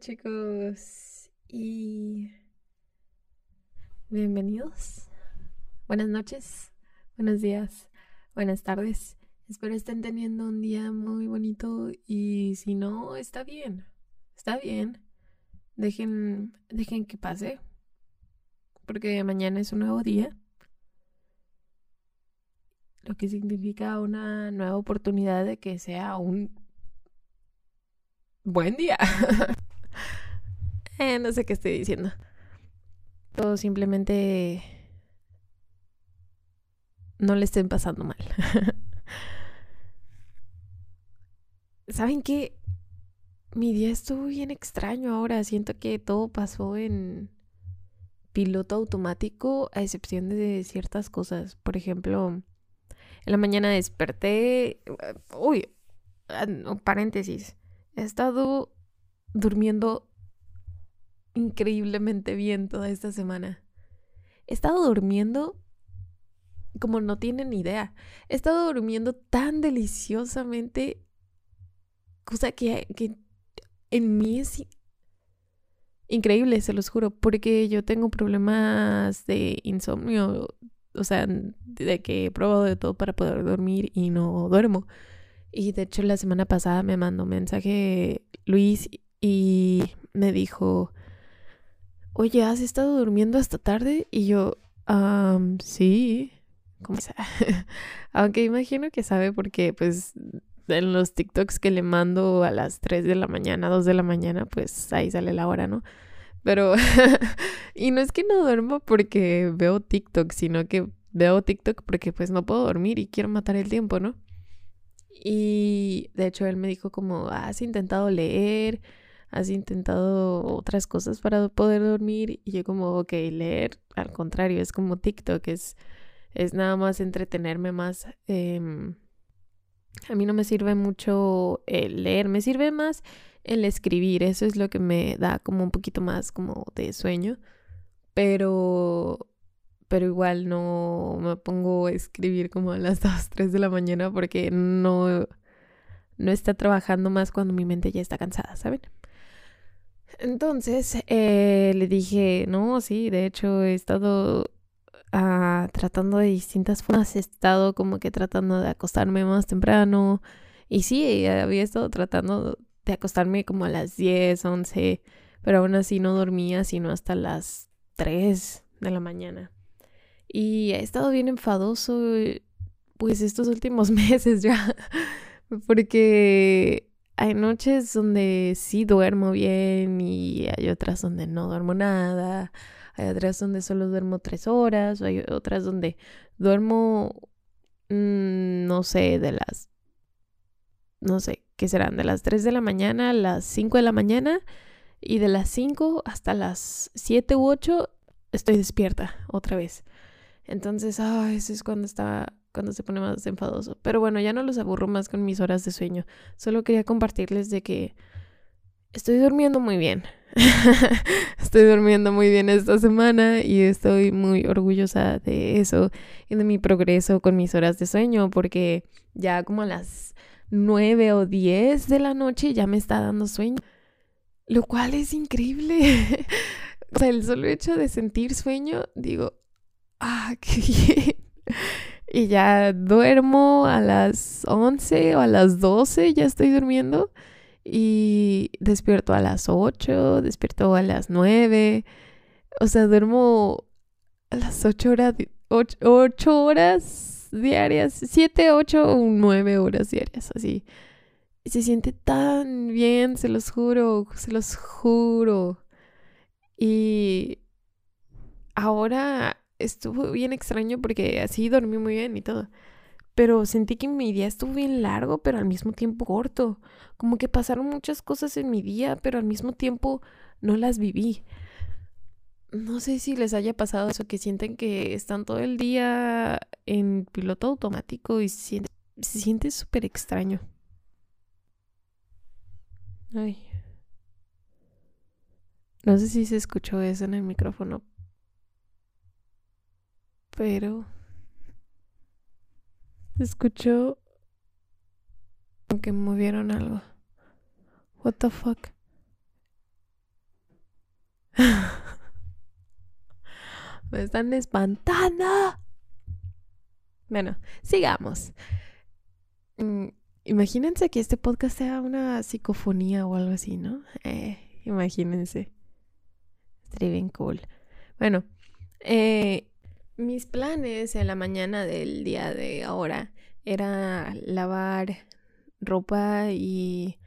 chicos y bienvenidos. Buenas noches, buenos días, buenas tardes. Espero estén teniendo un día muy bonito y si no, está bien, está bien. Dejen, dejen que pase porque mañana es un nuevo día. Lo que significa una nueva oportunidad de que sea un buen día. Eh, no sé qué estoy diciendo. Todo simplemente no le estén pasando mal. ¿Saben qué? Mi día estuvo bien extraño ahora. Siento que todo pasó en piloto automático, a excepción de ciertas cosas. Por ejemplo, en la mañana desperté. Uy, ah, paréntesis. He estado durmiendo increíblemente bien toda esta semana. He estado durmiendo como no tienen idea. He estado durmiendo tan deliciosamente, cosa que, que en mí es increíble, se los juro, porque yo tengo problemas de insomnio, o sea, de que he probado de todo para poder dormir y no duermo. Y de hecho la semana pasada me mandó un mensaje Luis y me dijo, oye, ¿has estado durmiendo hasta tarde? Y yo, um, sí. ¿Cómo Aunque imagino que sabe porque pues en los TikToks que le mando a las 3 de la mañana, 2 de la mañana, pues ahí sale la hora, ¿no? Pero, y no es que no duermo porque veo TikTok, sino que veo TikTok porque pues no puedo dormir y quiero matar el tiempo, ¿no? Y de hecho él me dijo como, has intentado leer, has intentado otras cosas para poder dormir. Y yo como, ok, leer, al contrario, es como TikTok, es, es nada más entretenerme más. Em, a mí no me sirve mucho el leer, me sirve más el escribir, eso es lo que me da como un poquito más como de sueño. Pero pero igual no me pongo a escribir como a las 2, 3 de la mañana porque no, no está trabajando más cuando mi mente ya está cansada, ¿saben? Entonces eh, le dije, no, sí, de hecho he estado ah, tratando de distintas formas, he estado como que tratando de acostarme más temprano y sí, había estado tratando de acostarme como a las 10, 11, pero aún así no dormía sino hasta las 3 de la mañana. Y he estado bien enfadoso, pues estos últimos meses ya, porque hay noches donde sí duermo bien y hay otras donde no duermo nada, hay otras donde solo duermo tres horas, o hay otras donde duermo, mm, no sé, de las, no sé, ¿qué serán? De las 3 de la mañana a las 5 de la mañana y de las 5 hasta las 7 u 8 estoy despierta otra vez. Entonces, ah, eso es cuando está, cuando se pone más enfadoso. Pero bueno, ya no los aburro más con mis horas de sueño. Solo quería compartirles de que estoy durmiendo muy bien. estoy durmiendo muy bien esta semana y estoy muy orgullosa de eso y de mi progreso con mis horas de sueño porque ya como a las nueve o diez de la noche ya me está dando sueño. Lo cual es increíble. o sea, el solo hecho de sentir sueño, digo, ah, qué bien. Y ya duermo a las 11 o a las 12, ya estoy durmiendo. Y despierto a las 8, despierto a las 9. O sea, duermo a las 8 horas, 8, horas diarias, 7, 8 o 9 horas diarias, así. Y se siente tan bien, se los juro, se los juro. Y ahora estuvo bien extraño porque así dormí muy bien y todo. Pero sentí que mi día estuvo bien largo, pero al mismo tiempo corto. Como que pasaron muchas cosas en mi día, pero al mismo tiempo no las viví. No sé si les haya pasado eso, que sienten que están todo el día en piloto automático y se siente súper extraño. Ay. No sé si se escuchó eso en el micrófono, pero escuchó que movieron algo. What the fuck? Me están espantando. Bueno, sigamos. Mm, imagínense que este podcast sea una psicofonía o algo así, ¿no? Eh, imagínense. Estaría bien cool. Bueno, eh, mis planes en la mañana del día de ahora era lavar ropa y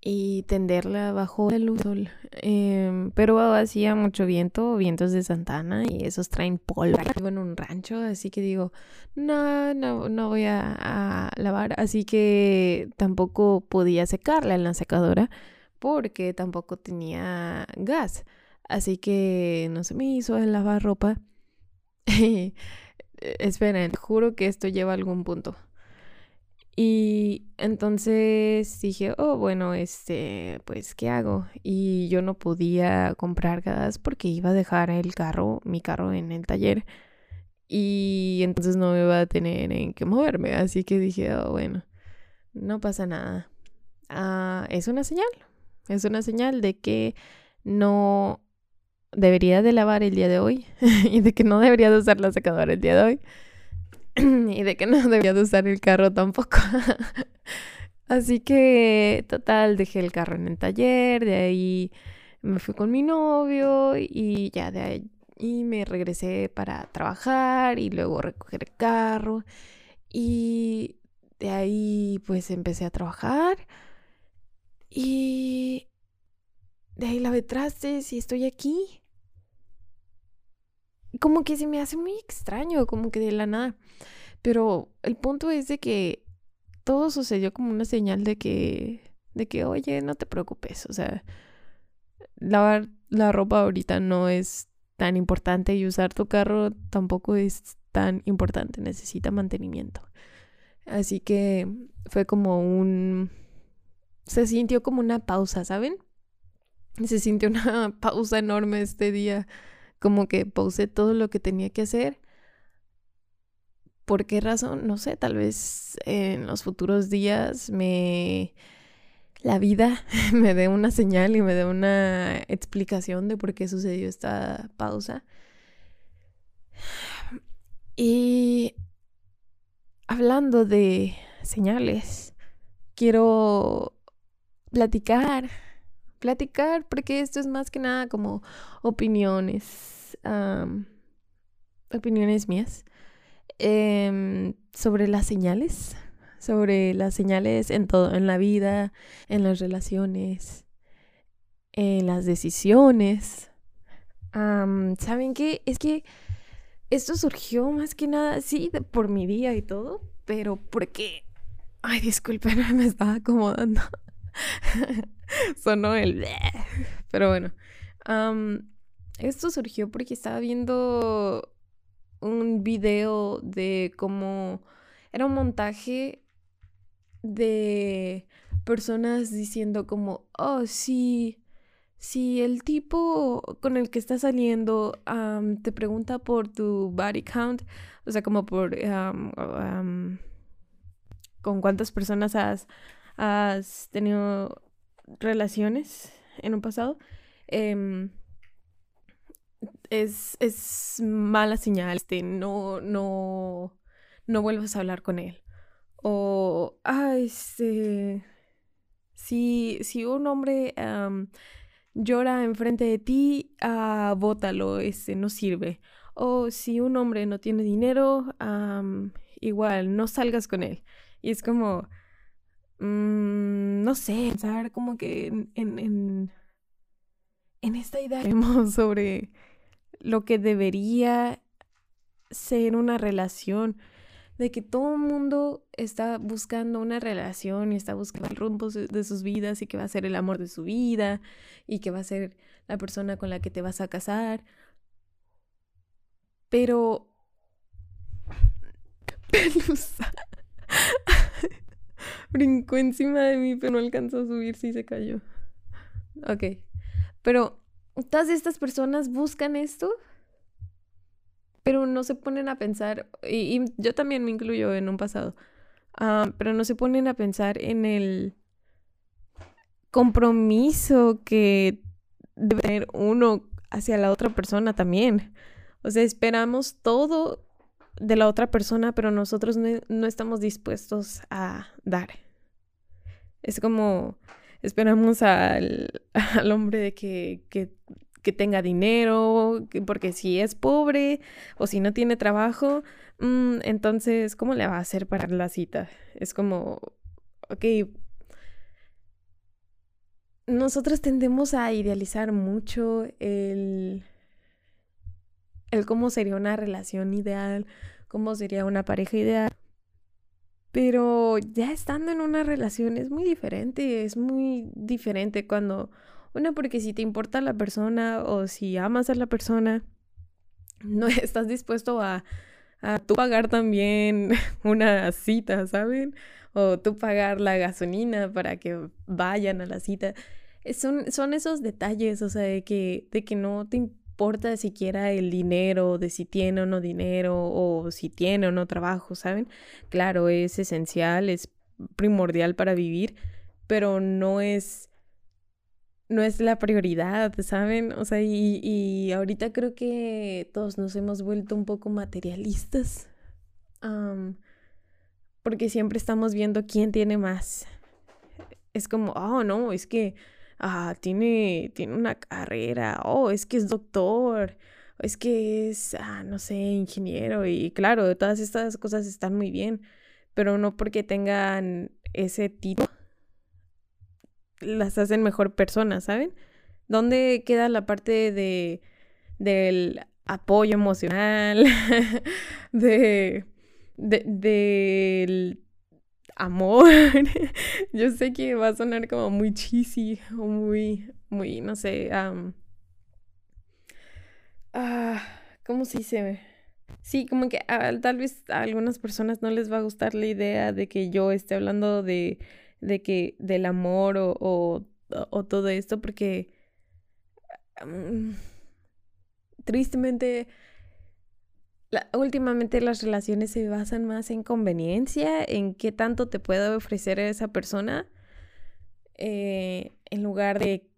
y tenderla bajo el sol. Em, pero hacía mucho viento, vientos de Santana y esos traen polvo. Vivo en un rancho, así que digo, no, no, no voy a, lavar. Así que tampoco podía secarla en la secadora porque tampoco tenía gas. Así que no se me hizo el lavar ropa. Esperen, juro que esto lleva a algún punto. Y entonces dije, oh, bueno, este, pues, ¿qué hago? Y yo no podía comprar gas porque iba a dejar el carro, mi carro en el taller. Y entonces no me iba a tener en qué moverme. Así que dije, oh, bueno, no pasa nada. Ah, es una señal. Es una señal de que no debería de lavar el día de hoy y de que no debería de usar la secadora el día de hoy. y de que no debía de usar el carro tampoco. Así que, total, dejé el carro en el taller, de ahí me fui con mi novio y ya de ahí me regresé para trabajar y luego recoger el carro. Y de ahí pues empecé a trabajar y de ahí lavé trastes y estoy aquí como que se me hace muy extraño, como que de la nada. Pero el punto es de que todo sucedió como una señal de que, de que, oye, no te preocupes, o sea, lavar la ropa ahorita no es tan importante y usar tu carro tampoco es tan importante, necesita mantenimiento. Así que fue como un... Se sintió como una pausa, ¿saben? Se sintió una pausa enorme este día como que pausé todo lo que tenía que hacer. ¿Por qué razón? No sé, tal vez en los futuros días me la vida me dé una señal y me dé una explicación de por qué sucedió esta pausa. Y hablando de señales, quiero platicar platicar, porque esto es más que nada como opiniones, opiniones mías em, sobre las señales, sobre las señales en todo, en la vida, en las relaciones, en las decisiones. ¿Saben qué? Es que esto surgió más que nada, sí, por mi día y todo, pero porque... Ay, disculpen, me estaba acomodando. Sonó el... Pero bueno. esto surgió porque estaba viendo un video de cómo era un montaje de personas diciendo como, oh, sí, si el tipo con el que estás saliendo te pregunta por tu body count, o sea, como por con cuántas personas has has tenido relaciones en un pasado, em, es, es, mala señal, este, no, no, no vuelvas a hablar con él. O, ah, este, si, si un hombre llora enfrente de ti, ah, bótalo, este, no sirve. O si un hombre no tiene dinero, igual, no salgas con él. Y es como, Mm, no sé, pensar como que en, en, en, esta idea sobre lo que debería ser una relación, de que todo el mundo está buscando una relación y está buscando el rumbo de sus vidas y que va a ser el amor de su vida y que va a ser la persona con la que te vas a casar. Pero... Pelusa brincó encima de mí, pero no alcanzó a subir, sí se cayó. Ok. Pero todas estas personas buscan esto, pero no se ponen a pensar, y, yo también me incluyo en un pasado, ah, pero no se ponen a pensar en el compromiso que debe tener uno hacia la otra persona también. O sea, esperamos todo de la otra persona, pero nosotros no, estamos dispuestos a dar. Es como esperamos al, al hombre de que, que, que, tenga dinero, porque si es pobre o si no tiene trabajo, mm, entonces, ¿cómo le va a hacer para la cita? Es como, ok, nosotros tendemos a idealizar mucho el, el cómo sería una relación ideal, cómo sería una pareja ideal. Pero ya estando en una relación es muy diferente, es muy diferente cuando, una, porque si te importa la persona o si amas a la persona, no estás dispuesto a, a tú pagar también una cita, ¿saben? O tú pagar la gasolina para que vayan a la cita. Son, son esos detalles, o sea, de que, de que no te importa siquiera el dinero, de si tiene o no dinero, o si tiene o no trabajo, ¿saben? Claro, es esencial, es primordial para vivir, pero no es, no es la prioridad, ¿saben? O sea, y, y ahorita creo que todos nos hemos vuelto un poco materialistas, porque siempre estamos viendo quién tiene más. Es como, oh, no, es que ah, tiene, tiene una carrera, oh, es que es doctor, es que es, ah, no sé, ingeniero. Y claro, todas estas cosas están muy bien, pero no porque tengan ese título las hacen mejor personas, ¿saben? ¿Dónde queda la parte de del apoyo emocional, de, de, del amor. Yo sé que va a sonar como muy cheesy o muy, muy, no sé, ah, ¿cómo se dice? Sí, como que tal vez a algunas personas no les va a gustar la idea de que yo esté hablando de, de que del amor o, o, o todo esto, porque tristemente últimamente las relaciones se basan más en conveniencia, en qué tanto te puede ofrecer esa persona, eh, en lugar de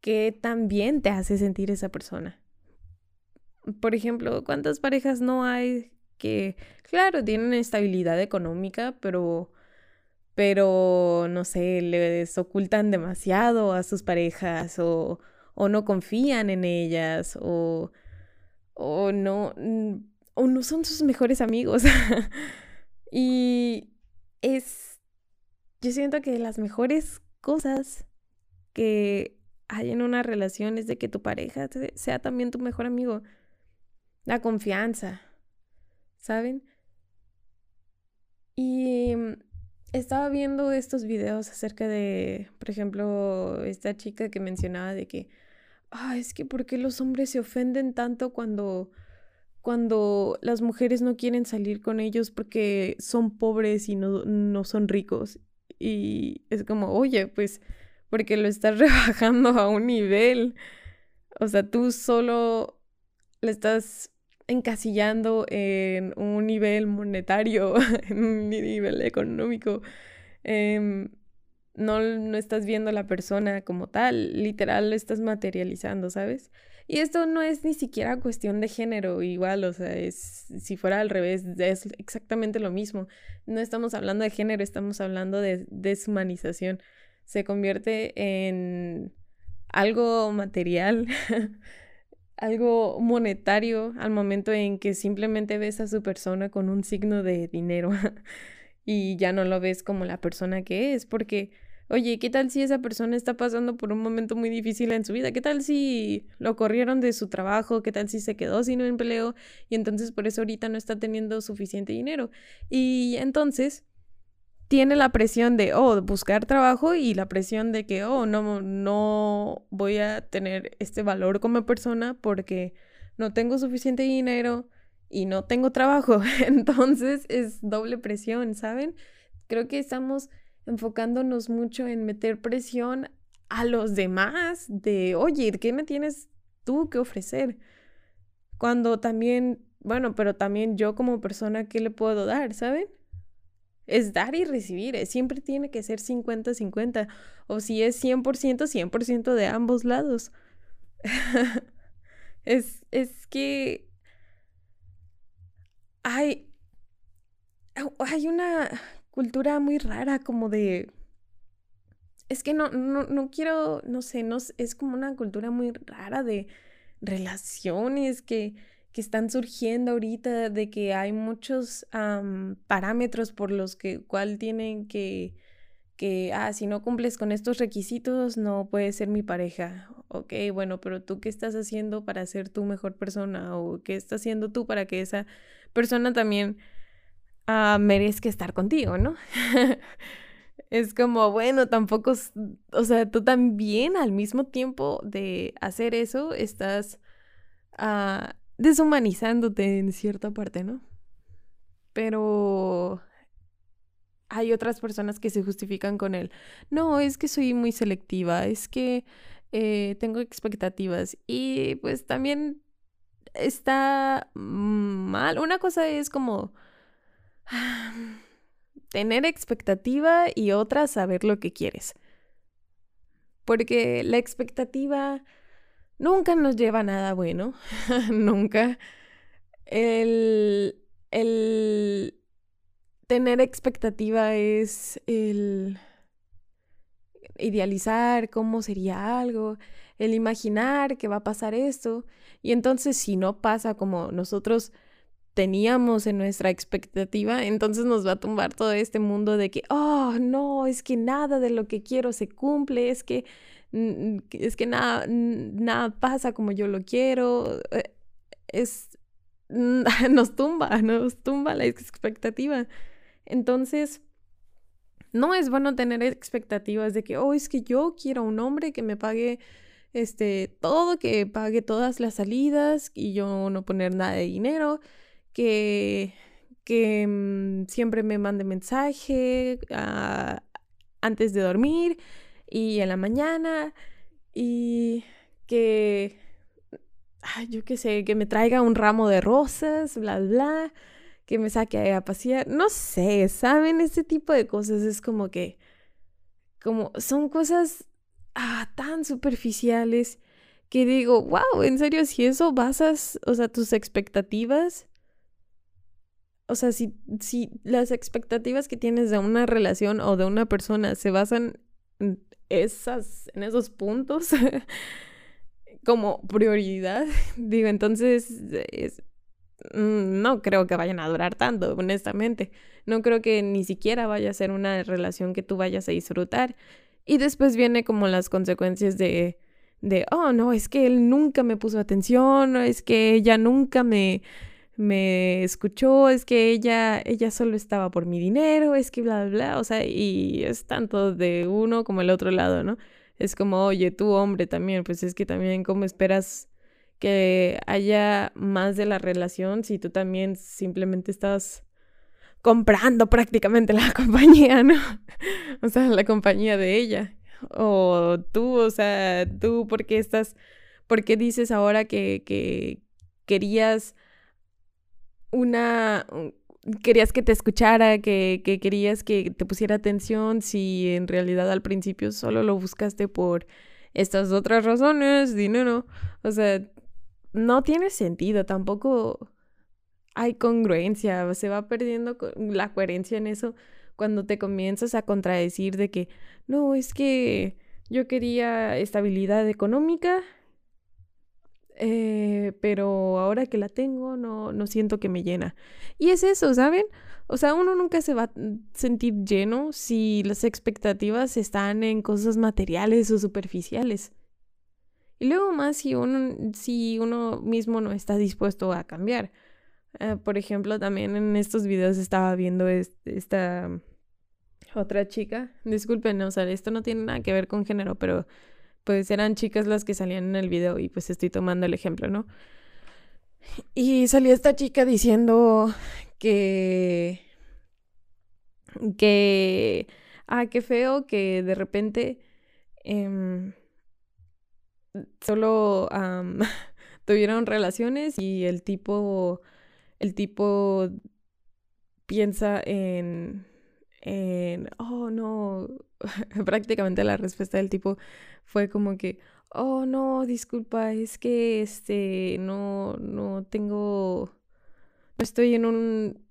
qué tan bien te hace sentir esa persona. Por ejemplo, ¿cuántas parejas no hay que, claro, tienen estabilidad económica, pero, pero, no sé, les ocultan demasiado a sus parejas o, o no confían en ellas o o no, o no son sus mejores amigos. y es, yo siento que las mejores cosas que hay en una relación es de que tu pareja sea también tu mejor amigo. La confianza, ¿saben? Y mm, estaba viendo estos videos acerca de, por ejemplo, esta chica que mencionaba de que ah, es que ¿por qué los hombres se ofenden tanto cuando, cuando las mujeres no quieren salir con ellos porque son pobres y no, no son ricos? Y es como, oye, pues, porque lo estás rebajando a un nivel. O sea, tú solo le estás encasillando en un nivel monetario, en un nivel económico. Eh, no, no estás viendo a la persona como tal, literal lo estás materializando, ¿sabes? Y esto no es ni siquiera cuestión de género, igual, o sea, es, si fuera al revés, es exactamente lo mismo. No estamos hablando de género, estamos hablando de deshumanización. Se convierte en algo material, algo monetario al momento en que simplemente ves a su persona con un signo de dinero. y ya no lo ves como la persona que es, porque, oye, ¿qué tal si esa persona está pasando por un momento muy difícil en su vida? ¿Qué tal si lo corrieron de su trabajo? ¿Qué tal si se quedó sin un empleo y entonces por eso ahorita no está teniendo suficiente dinero? Y entonces tiene la presión de, oh, buscar trabajo y la presión de que, oh, no, no voy a tener este valor como persona porque no tengo suficiente dinero, y no tengo trabajo. Entonces es doble presión, ¿saben? Creo que estamos enfocándonos mucho en meter presión a los demás de, oye, ¿qué me tienes tú que ofrecer? Cuando también, bueno, pero también yo como persona, ¿qué le puedo dar, ¿saben? es dar y recibir, eh, siempre tiene que ser 50-50, o si es 100%, 100% de ambos lados. es, es que hay, hay una cultura muy rara como de... Es que no, no, no quiero, no sé, no, es como una cultura muy rara de relaciones que, que están surgiendo ahorita, de que hay muchos parámetros por los que cual tienen que, que, ah, si no cumples con estos requisitos, no puedes ser mi pareja. Ok, bueno, pero tú qué estás haciendo para ser tu mejor persona o qué estás haciendo tú para que esa persona también uh, merezca estar contigo, ¿no? es como, bueno, tampoco, o sea, tú también al mismo tiempo de hacer eso estás uh, deshumanizándote en cierta parte, ¿no? Pero hay otras personas que se justifican con él. No, es que soy muy selectiva, es que eh, tengo expectativas y pues también está mal. Una cosa es como tener expectativa y otra saber lo que quieres. Porque la expectativa nunca nos lleva a nada bueno, nunca. El, el tener expectativa es el idealizar cómo sería algo, el imaginar que va a pasar esto. Y entonces si no pasa como nosotros teníamos en nuestra expectativa, entonces nos va a tumbar todo este mundo de que, oh, no, es que nada de lo que quiero se cumple, es que, es que nada, nada pasa como yo lo quiero. Eh, es, nos tumba, nos tumba la expectativa. Entonces, no es bueno tener expectativas de que, oh, es que yo quiero un hombre que me pague este todo, que pague todas las salidas y yo no poner nada de dinero, que, que mm, siempre me mande mensaje ah, antes de dormir y en la mañana y que, yo qué sé, que me traiga un ramo de rosas, bla, bla que me saque a pasear, no sé, ¿saben? Ese tipo de cosas es como que, como, son cosas ah, tan superficiales que digo, wow, en serio, si eso basas, o sea, tus expectativas, o sea, si, si las expectativas que tienes de una relación o de una persona se basan en, esas, en esos puntos como prioridad, digo, entonces es, no creo que vayan a durar tanto, honestamente. No creo que ni siquiera vaya a ser una relación que tú vayas a disfrutar. Y después viene como las consecuencias de, de, oh, no, es que él nunca me puso atención, es que ella nunca me, me escuchó, es que ella, ella solo estaba por mi dinero, es que bla, bla, bla, o sea, y es tanto de uno como el otro lado, ¿no? Es como, oye, tú hombre también, pues es que también, ¿cómo esperas que haya más de la relación si tú también simplemente estás comprando prácticamente la compañía, ¿no? O sea, la compañía de ella. O tú, o sea, tú, ¿por qué estás, por qué dices ahora que, que querías una, querías que te escuchara, que, que querías que te pusiera atención, si en realidad al principio solo lo buscaste por estas otras razones, dinero. O sea, no tiene sentido, tampoco hay congruencia, se va perdiendo la coherencia en eso cuando te comienzas a contradecir de que, no, es que yo quería estabilidad económica, eh, pero ahora que la tengo no, no siento que me llena. Y es eso, ¿saben? O sea, uno nunca se va a sentir lleno si las expectativas están en cosas materiales o superficiales. Y luego más si uno, si uno mismo no está dispuesto a cambiar. Eh, por ejemplo, también en estos videos estaba viendo esta otra chica. Disculpen, o sea, esto no tiene nada que ver con género, pero pues eran chicas las que salían en el video y pues estoy tomando el ejemplo, ¿no? Y salía esta chica diciendo que... que... Ah, qué feo que de repente... Em, solo tuvieron relaciones y el tipo, el tipo piensa en, en, oh no, prácticamente la respuesta del tipo fue como que, oh no, disculpa, es que este, no, no tengo, no estoy en un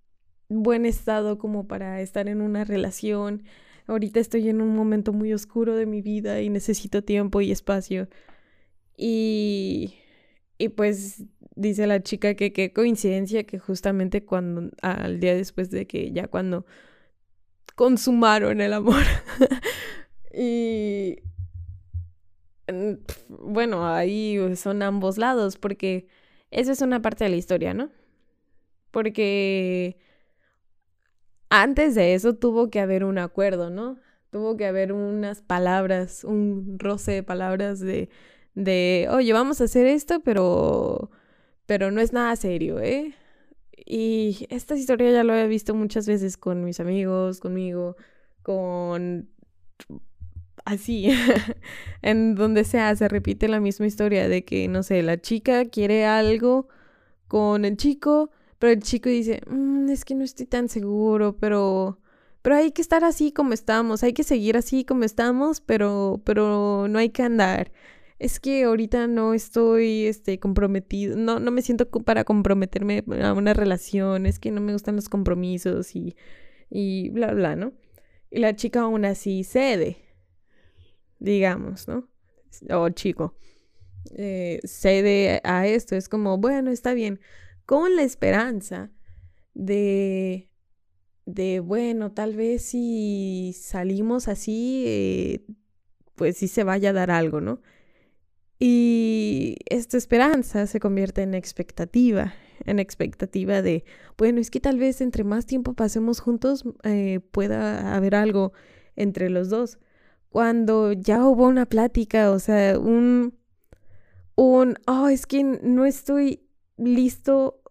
buen estado como para estar en una relación. Ahorita estoy en un momento muy oscuro de mi vida y necesito tiempo y espacio. Y, y pues dice la chica que qué coincidencia que justamente cuando, al día después de que ya cuando consumaron el amor. y bueno, ahí son ambos lados, porque eso es una parte de la historia, ¿no? Porque antes de eso tuvo que haber un acuerdo, ¿no? Tuvo que haber unas palabras, un roce de palabras de, de oye, vamos a hacer esto, pero, pero no es nada serio, ¿eh? Y esta historia ya lo he visto muchas veces con mis amigos, conmigo, con... así, en donde sea, se repite la misma historia de que, no sé, la chica quiere algo con el chico, pero el chico dice, mm, es que no estoy tan seguro, pero... Pero hay que estar así como estamos, hay que seguir así como estamos, pero, pero no hay que andar es que ahorita no estoy este, comprometido, no, no me siento para comprometerme a una relación, es que no me gustan los compromisos y, y bla, bla, ¿no? Y la chica aún así cede, digamos, ¿no? O chico, eh, cede a esto, es como, bueno, está bien, con la esperanza de, de bueno, tal vez si salimos así, eh, pues sí se vaya a dar algo, ¿no? Y esta esperanza se convierte en expectativa, en expectativa de, bueno, es que tal vez entre más tiempo pasemos juntos eh, pueda haber algo entre los dos. Cuando ya hubo una plática, o sea, un, un, oh, es que no estoy listo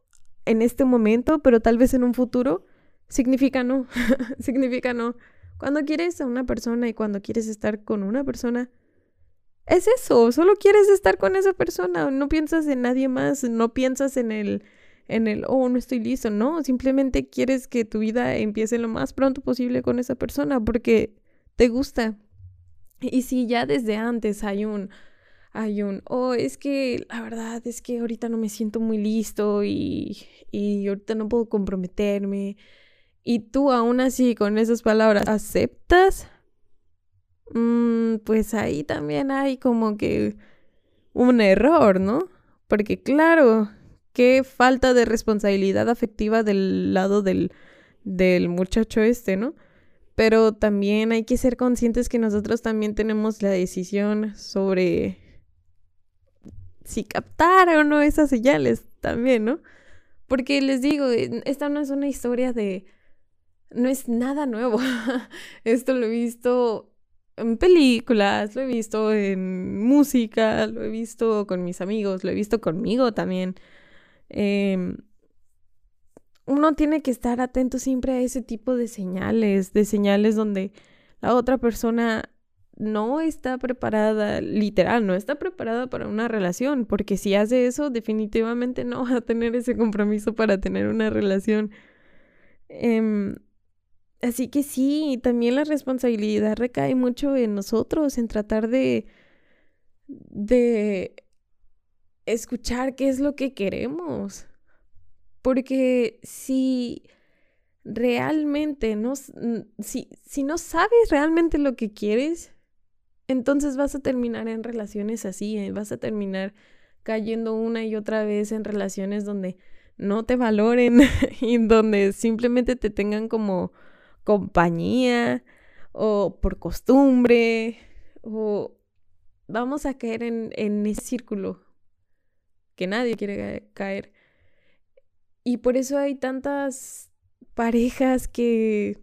en este momento, pero tal vez en un futuro, significa no, significa no. Cuando quieres a una persona y cuando quieres estar con una persona, es eso, solo quieres estar con esa persona, no piensas en nadie más, no piensas en el, en el, oh, no estoy listo, no, simplemente quieres que tu vida empiece lo más pronto posible con esa persona porque te gusta. Y si ya desde antes hay un, hay un, oh, es que la verdad es que ahorita no me siento muy listo y, y ahorita no puedo comprometerme. Y tú aún así con esas palabras aceptas Mm, pues ahí también hay como que un error, ¿no? Porque claro, qué falta de responsabilidad afectiva del lado del, del muchacho este, ¿no? Pero también hay que ser conscientes que nosotros también tenemos la decisión sobre si captar o no esas señales también, ¿no? Porque les digo, esta no es una historia de... No es nada nuevo. Esto lo he visto en películas, lo he visto en música, lo he visto con mis amigos, lo he visto conmigo también. Em, uno tiene que estar atento siempre a ese tipo de señales, de señales donde la otra persona no está preparada, literal, no está preparada para una relación, porque si hace eso, definitivamente no va a tener ese compromiso para tener una relación. Em, Así que sí, también la responsabilidad recae mucho en nosotros, en tratar de, de escuchar qué es lo que queremos. Porque si realmente no, si, si no sabes realmente lo que quieres, entonces vas a terminar en relaciones así, eh, vas a terminar cayendo una y otra vez en relaciones donde no te valoren y donde simplemente te tengan como compañía o por costumbre o vamos a caer en, en ese círculo que nadie quiere caer. Y por eso hay tantas parejas que,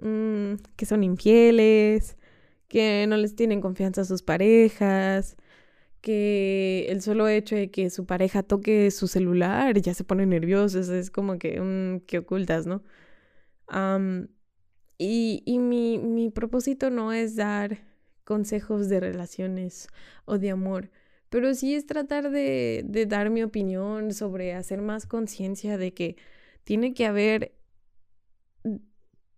mm, que son infieles, que no les tienen confianza a sus parejas, que el solo hecho de que su pareja toque su celular ya se pone nerviosos, es como que, un que ocultas, ¿no? Y, y mi, mi propósito no es dar consejos de relaciones o de amor, pero sí es tratar de, de dar mi opinión sobre hacer más conciencia de que tiene que haber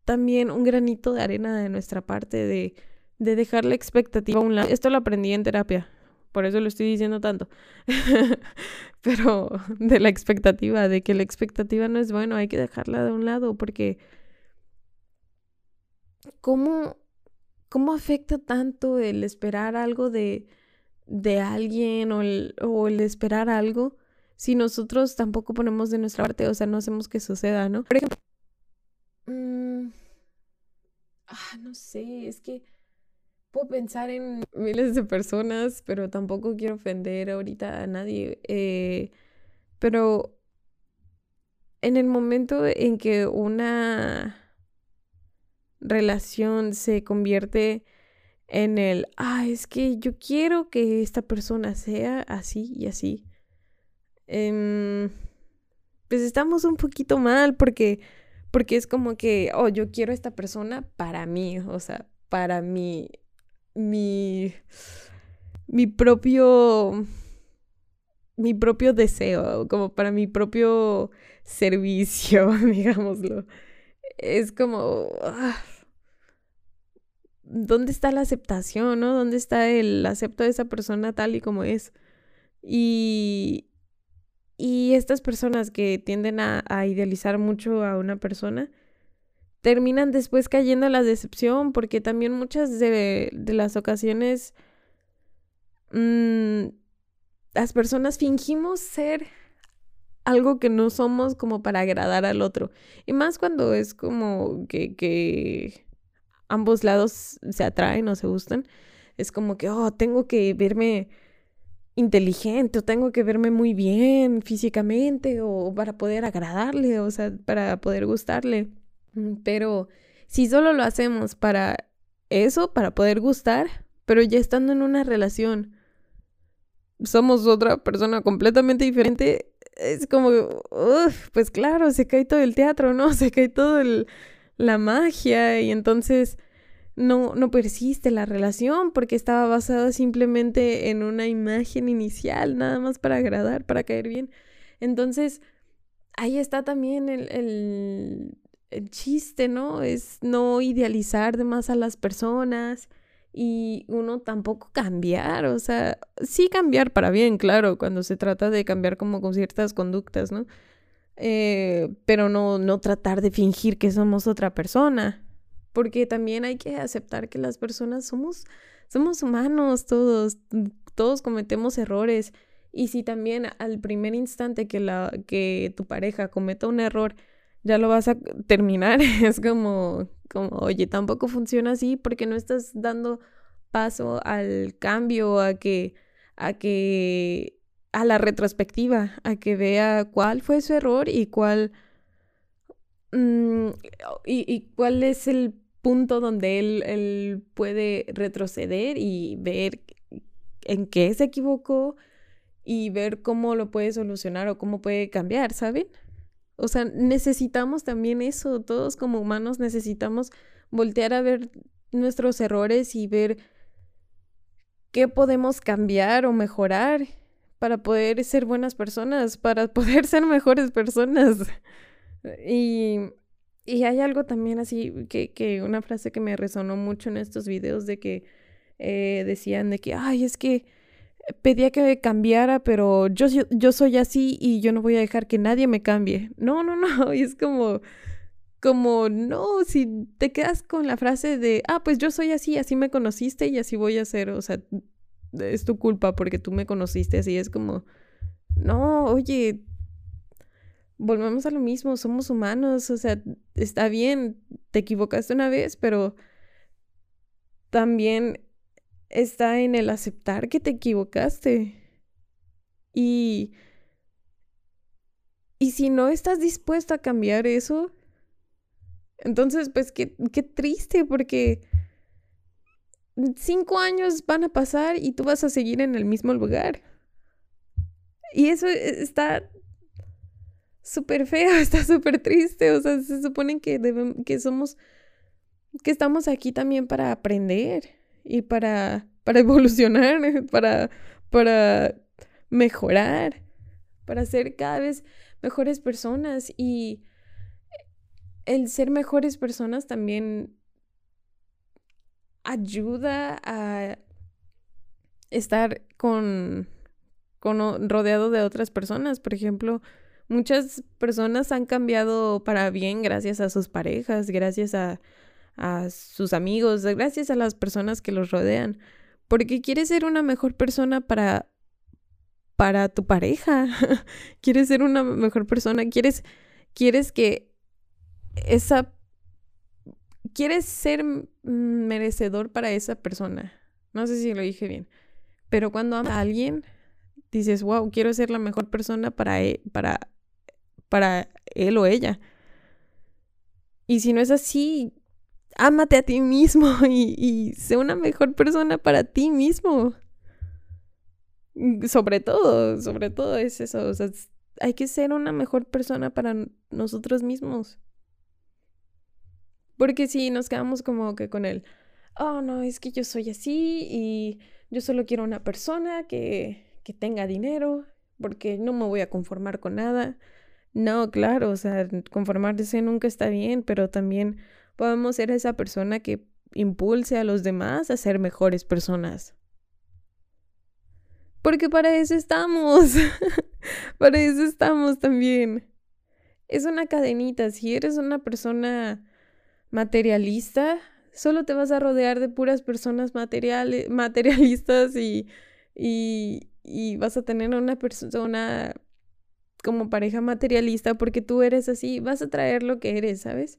también un granito de arena de nuestra parte de, de dejar la expectativa a un lado. Esto lo aprendí en terapia, por eso lo estoy diciendo tanto. Pero de la expectativa, de que la expectativa no es bueno, hay que dejarla de un lado porque ¿cómo, cómo afecta tanto el esperar algo de, de alguien o el, o el esperar algo si nosotros tampoco ponemos de nuestra parte, o sea, no hacemos que suceda, ¿no? Por ejemplo, mm, ah, no sé, es que puedo pensar en miles de personas, pero tampoco quiero ofender ahorita a nadie. Eh, pero en el momento en que una relación se convierte en el, ah, es que yo quiero que esta persona sea así y así. Em, pues estamos un poquito mal porque, porque es como que, oh, yo quiero a esta persona para mí, o sea, para mí mi, mi propio, mi propio deseo, como para mi propio servicio, digámoslo. Es como, ah, ¿dónde está la aceptación, no? ¿Dónde está el acepto de esa persona tal y como es? Y, y estas personas que tienden a, a idealizar mucho a una persona, terminan después cayendo a la decepción, porque también muchas de, las ocasiones mm, las personas fingimos ser algo que no somos como para agradar al otro. Y más cuando es como que, que ambos lados se atraen o se gustan. Es como que, oh, tengo que verme inteligente o tengo que verme muy bien físicamente o para poder agradarle, o sea, para poder gustarle. Mm, pero si solo lo hacemos para eso, para poder gustar, pero ya estando en una relación, somos otra persona completamente diferente, es como, pues claro, se cae todo el teatro, ¿no? Se cae todo la magia y entonces no, no persiste la relación porque estaba basada simplemente en una imagen inicial, nada más para agradar, para caer bien. Entonces, ahí está también el el chiste, ¿no? Es no idealizar de más a las personas y uno tampoco cambiar, o sea, sí cambiar para bien, claro, cuando se trata de cambiar como con ciertas conductas, ¿no? Eh, pero no, no tratar de fingir que somos otra persona, porque también hay que aceptar que las personas somos, somos humanos todos, todos cometemos errores. Y si también al primer instante que, la, que tu pareja cometa un error, ya lo vas a terminar. es como, como, oye, tampoco funciona así porque no estás dando paso al cambio, a que, a que, a la retrospectiva, a que vea cuál fue su error y cuál, mm, y, y, cuál es el punto donde él, él puede retroceder y ver en qué se equivocó y ver cómo lo puede solucionar o cómo puede cambiar, ¿saben? O sea, necesitamos también eso, todos como humanos necesitamos voltear a ver nuestros errores y ver qué podemos cambiar o mejorar para poder ser buenas personas, para poder ser mejores personas. Y, y hay algo también así, que, que, una frase que me resonó mucho en estos videos de que eh, decían de que, ay, es que pedía que cambiara, pero yo, yo soy así y yo no voy a dejar que nadie me cambie. No, no, no, y es como, como, no, si te quedas con la frase de, ah, pues yo soy así, así me conociste y así voy a ser, o sea, es tu culpa porque tú me conociste así, es como, no, oye, volvemos a lo mismo, somos humanos, o sea, está bien, te equivocaste una vez, pero también está en el aceptar que te equivocaste. Y, y si no estás dispuesto a cambiar eso, entonces pues qué, qué triste porque cinco años van a pasar y tú vas a seguir en el mismo lugar. Y eso e, está súper feo, está súper triste. O sea, se supone que, que somos, que estamos aquí también para aprender y para, para evolucionar, para, para mejorar, para ser cada vez mejores personas. Y, el ser mejores personas también ayuda a estar con, con rodeado de otras personas. Por ejemplo, muchas personas han cambiado para bien gracias a sus parejas, gracias a, a sus amigos, gracias a las personas que los rodean. Porque quieres ser una mejor persona para para tu pareja. quieres ser una mejor persona, quieres quieres que esa quieres ser merecedor para esa persona. No sé si lo dije bien. Pero cuando amas a alguien, dices, wow, quiero ser la mejor persona para él, e, para, él o ella. Y si no es así, ámate a ti mismo y, y sé una mejor persona para ti mismo. Sobre todo, sobre todo es eso. O sea, hay que ser una mejor persona para nosotros mismos. Porque si nos quedamos como que con el, oh no, es que yo soy así y yo solo quiero una persona que, que tenga dinero, porque no me voy a conformar con nada. No, claro, o sea, conformarse nunca está bien, pero también podemos ser esa persona que impulse a los demás a ser mejores personas. Porque para eso estamos. para eso estamos también. Es una cadenita. Si eres una persona materialista, solo te vas a rodear de puras personas materiales, materialistas y, y, y vas a tener una persona como pareja materialista porque tú eres así, vas a traer lo que eres, ¿sabes?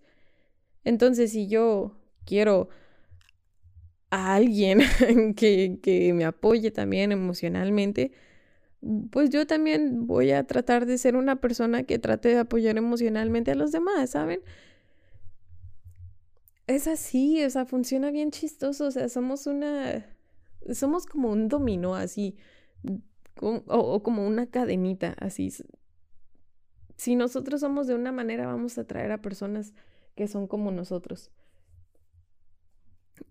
Entonces, si yo quiero a alguien que, que me apoye también emocionalmente, pues yo también voy a tratar de ser una persona que trate de apoyar emocionalmente a los demás, ¿saben? Es así, o sea, funciona bien chistoso, o sea, somos una, somos como un dominó así, o, como una cadenita así. Si nosotros somos de una manera, vamos a atraer a personas que son como nosotros.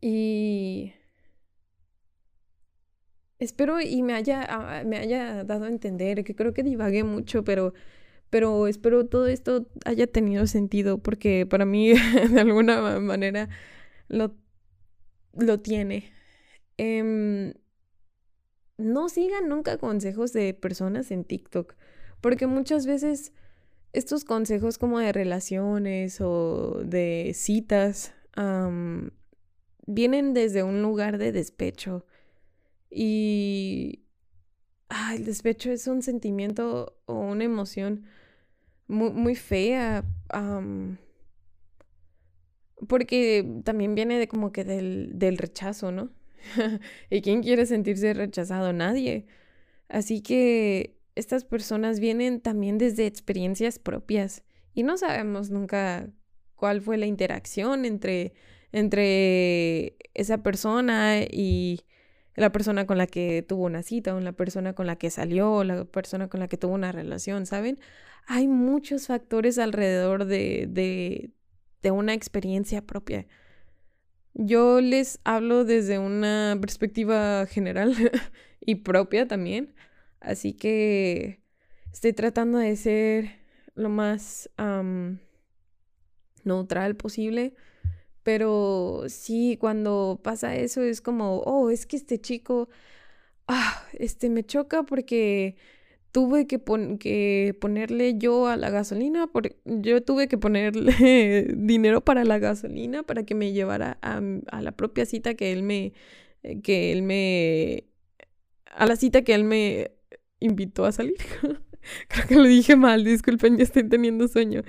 Y espero y me haya, me haya dado a entender, que creo que divagué mucho, pero pero espero todo esto haya tenido sentido porque para mí de alguna manera lo, lo tiene. Em, no sigan nunca consejos de personas en TikTok porque muchas veces estos consejos como de relaciones o de citas vienen desde un lugar de despecho y el despecho es un sentimiento o una emoción muy, fea. porque también viene de como que del, del rechazo, ¿no? ¿Y quién quiere sentirse rechazado? Nadie. Así que estas personas vienen también desde experiencias propias y no sabemos nunca cuál fue la interacción entre, entre esa persona y la persona con la que tuvo una cita, o la persona con la que salió, la persona con la que tuvo una relación, ¿saben? hay muchos factores alrededor de, de, de una experiencia propia. Yo les hablo desde una perspectiva general y propia también, así que estoy tratando de ser lo más neutral posible, pero sí, cuando pasa eso es como, oh, es que este chico, ah, este me choca porque tuve que, que, ponerle yo a la gasolina, porque yo tuve que ponerle dinero para la gasolina para que me llevara a, a, la propia cita que él me, eh, que él me, a la cita que él me invitó a salir. Creo que lo dije mal, disculpen, ya estoy teniendo sueño.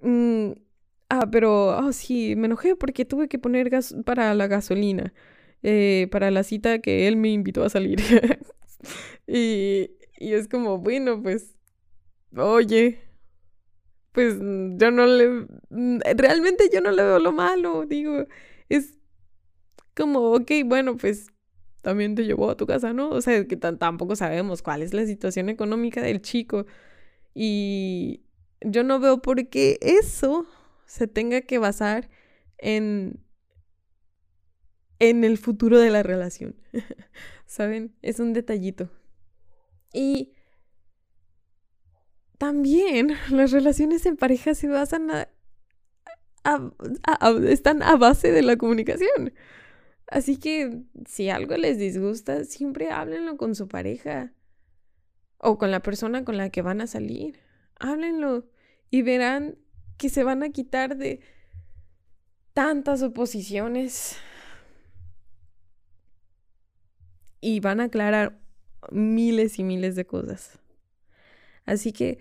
Mm, ah, pero, oh, sí, me enojé porque tuve que poner gas para la gasolina, eh, para la cita que él me invitó a salir. y y es como, bueno, pues, oye, pues mm, yo no le, mm, realmente yo no le veo lo malo, digo, es como, ok, bueno, pues también te llevó a tu casa, ¿no? O sea, que tampoco sabemos cuál es la situación económica del chico. Y yo no veo por qué eso se tenga que basar en en el futuro de la relación. ¿Saben? Es un detallito. Y también las relaciones en pareja se basan están a base de la comunicación. Así que si algo les disgusta, siempre háblenlo con su pareja o con la persona con la que van a salir. Háblenlo y verán que se van a quitar de tantas oposiciones y van a aclarar miles y miles de cosas. Así que,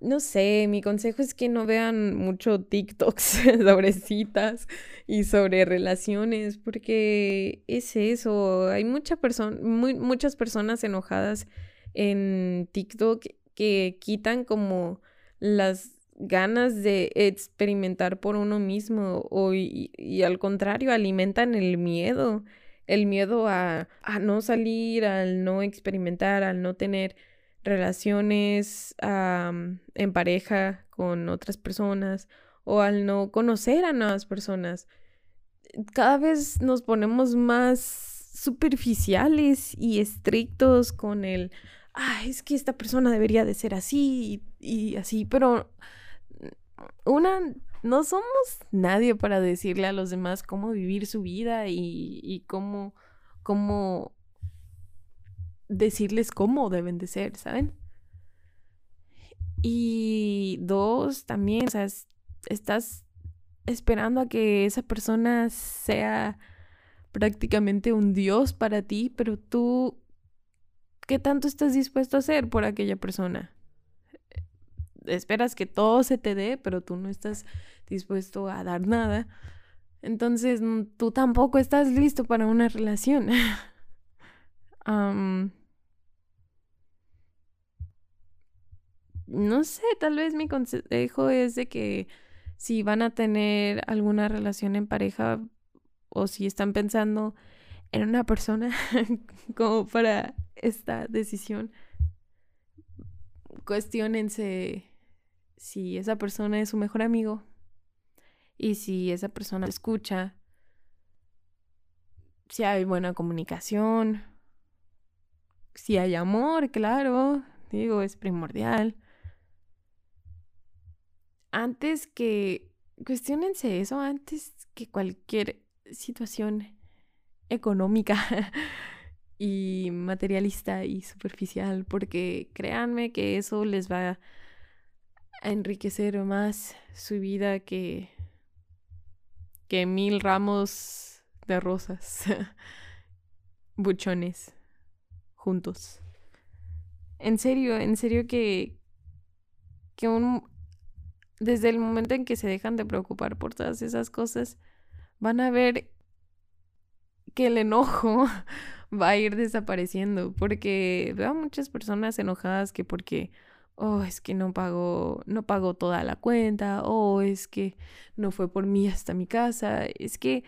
no sé, mi consejo es que no vean mucho TikToks sobre citas y sobre relaciones, porque es eso, hay mucha muchas personas enojadas en TikTok que quitan como las ganas de experimentar por uno mismo o y, al contrario alimentan el miedo el miedo a, a, no salir al no experimentar al no tener relaciones en pareja con otras personas o al no conocer a nuevas personas. Cada vez nos ponemos más superficiales y estrictos con el ah, es que esta persona debería de ser así y, así, pero una, no somos nadie para decirle a los demás cómo vivir su vida y, y cómo, cómo decirles cómo deben de ser, ¿saben? Y dos, también, o sea, estás esperando a que esa persona sea prácticamente un dios para ti, pero tú ¿Qué tanto estás dispuesto a hacer por aquella persona? Esperas que todo se te dé, pero tú no estás dispuesto a dar nada. Entonces, tú tampoco estás listo para una relación. no sé, tal vez mi consejo es de que si van a tener alguna relación en pareja o si están pensando en una persona como para esta decisión, cuestionense si esa persona es su mejor amigo y si esa persona escucha, si hay buena comunicación, si hay amor, claro, digo, es primordial. Antes que, cuestionense eso, antes que cualquier situación económica y materialista y superficial, porque créanme que eso les va a enriquecer más su vida que, que mil ramos de rosas, buchones, juntos. En serio, en serio que, que un, desde el momento en que se dejan de preocupar por todas esas cosas, van a ver que el enojo va a ir desapareciendo porque veo a muchas personas enojadas que porque oh, es que no pagó, no pagó toda la cuenta, o oh, es que no fue por mí hasta mi casa, es que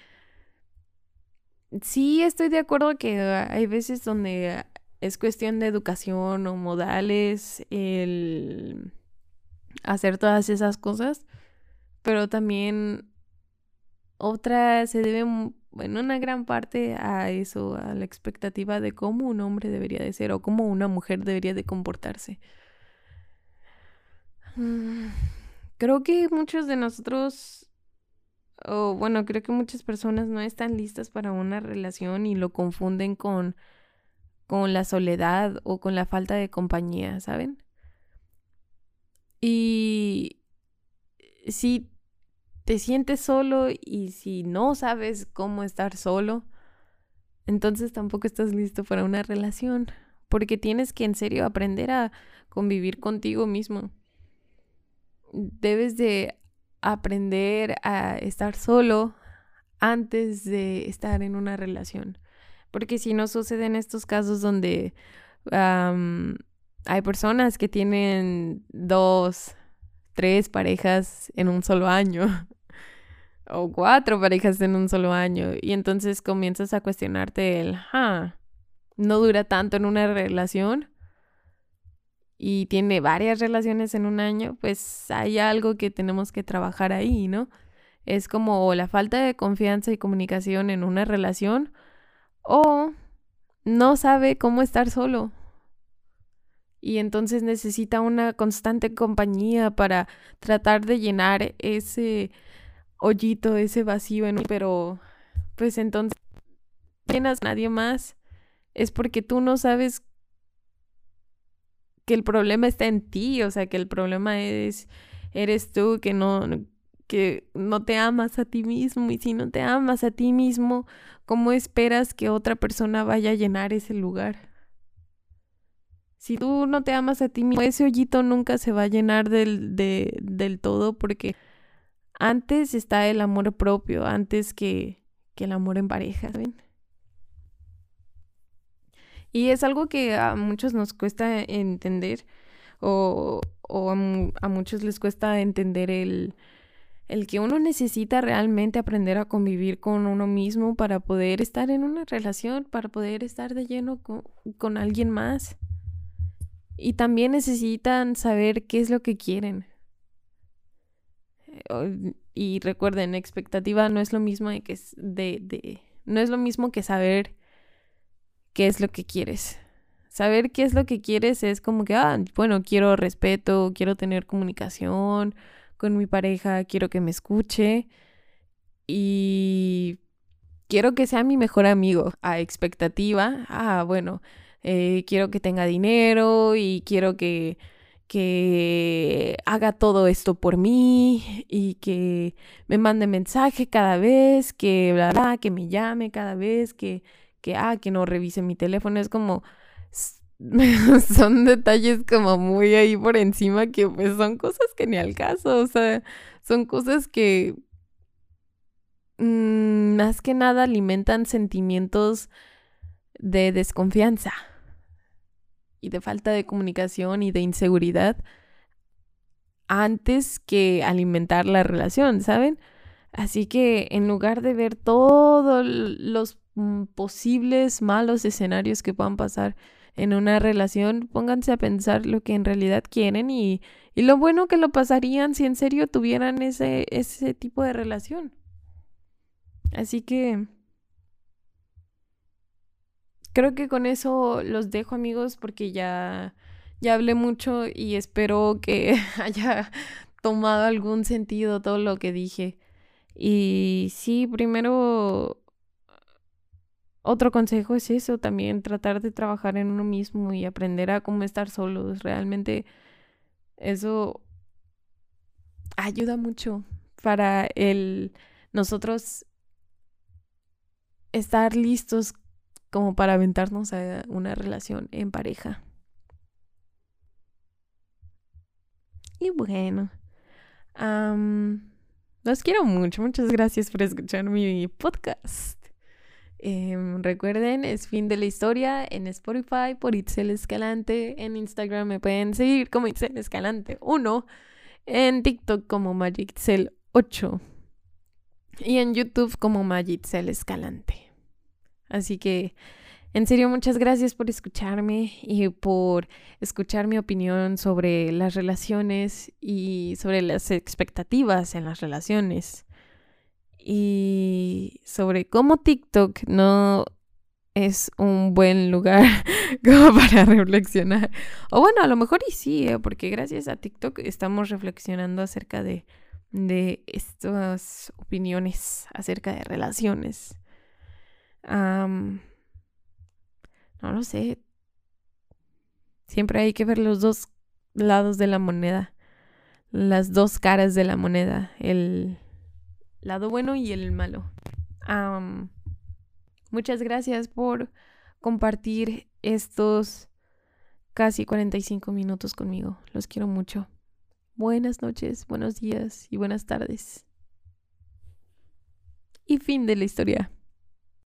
sí estoy de acuerdo que hay veces donde es cuestión de educación o modales el hacer todas esas cosas, pero también otra se debe bueno, una gran parte a eso, a la expectativa de cómo un hombre debería de ser o cómo una mujer debería de comportarse. Mm, creo que muchos de nosotros, o bueno, creo que muchas personas no están listas para una relación y lo confunden con, con la soledad o con la falta de compañía, ¿saben? Y sí te sientes solo y si no sabes cómo estar solo, entonces tampoco estás listo para una relación, porque tienes que en serio aprender a convivir contigo mismo. Debes de aprender a estar solo antes de estar en una relación, porque si no suceden estos casos donde hay personas que tienen dos, tres parejas en un solo año o cuatro parejas en un solo año y entonces comienzas a cuestionarte el, ah, no dura tanto en una relación y tiene varias relaciones en un año, pues hay algo que tenemos que trabajar ahí, ¿no? Es como la falta de confianza y comunicación en una relación o no sabe cómo estar solo y entonces necesita una constante compañía para tratar de llenar ese hoyito, ese vacío en pero pues entonces tienes a nadie más es porque tú no sabes que el problema está en ti, o sea, que el problema es eres tú que no que no te amas a ti mismo y si no te amas a ti mismo, ¿cómo esperas que otra persona vaya a llenar ese lugar? Si tú no te amas a ti mismo, ese hoyito nunca se va a llenar del, del todo porque antes está el amor propio, antes que, que el amor en pareja, ¿ven? Y es algo que a muchos nos cuesta entender o, o a, muchos les cuesta entender el, el que uno necesita realmente aprender a convivir con uno mismo para poder estar en una relación, para poder estar de lleno con, con alguien más. Y también necesitan saber qué es lo que quieren. Y recuerden, expectativa no es lo mismo de, de no es lo mismo que saber qué es lo que quieres. Saber qué es lo que quieres es como que, ah, bueno, quiero respeto, quiero tener comunicación con mi pareja, quiero que me escuche y quiero que sea mi mejor amigo. A expectativa, ah, bueno, eh, quiero que tenga dinero y quiero que, que haga todo esto por mí y que me mande mensaje cada vez, que bla, bla, que me llame cada vez, que que, ah, que no revise mi teléfono, es como, son detalles como muy ahí por encima que pues son cosas que ni al caso, o sea, son cosas que mm, más que nada alimentan sentimientos de desconfianza y de falta de comunicación y de inseguridad antes que alimentar la relación, ¿saben? Así que en lugar de ver todos los Mm, posibles malos escenarios que puedan pasar en una relación, pónganse a pensar lo que en realidad quieren y, y lo bueno que lo pasarían si en serio tuvieran ese, ese tipo de relación. Así que creo que con eso los dejo amigos porque ya, ya hablé mucho y espero que haya tomado algún sentido todo lo que dije. Y sí, primero otro consejo es eso, también tratar de trabajar en uno mismo y aprender a cómo estar solos. Realmente eso ayuda mucho para el nosotros estar listos como para aventarnos a una relación en pareja. Y bueno, los quiero mucho. Muchas gracias por escuchar mi podcast. Em, recuerden, es fin de la historia en Spotify por Itzel Escalante. En Instagram me pueden seguir como Itzel Escalante 1. En TikTok como Magicel 8. Y en YouTube como Magicel Escalante. Así que, en serio, muchas gracias por escucharme y por escuchar mi opinión sobre las relaciones y sobre las expectativas en las relaciones y sobre cómo TikTok no es un buen lugar como para reflexionar. O bueno, a lo mejor y sí, ¿eh? porque gracias a TikTok estamos reflexionando acerca de, de estas opiniones acerca de relaciones. No lo sé. Siempre hay que ver los dos lados de la moneda. Las dos caras de la moneda. El, lado bueno y el malo. muchas gracias por compartir estos casi 45 minutos conmigo. Los quiero mucho. Buenas noches, buenos días y buenas tardes. Y fin de la historia.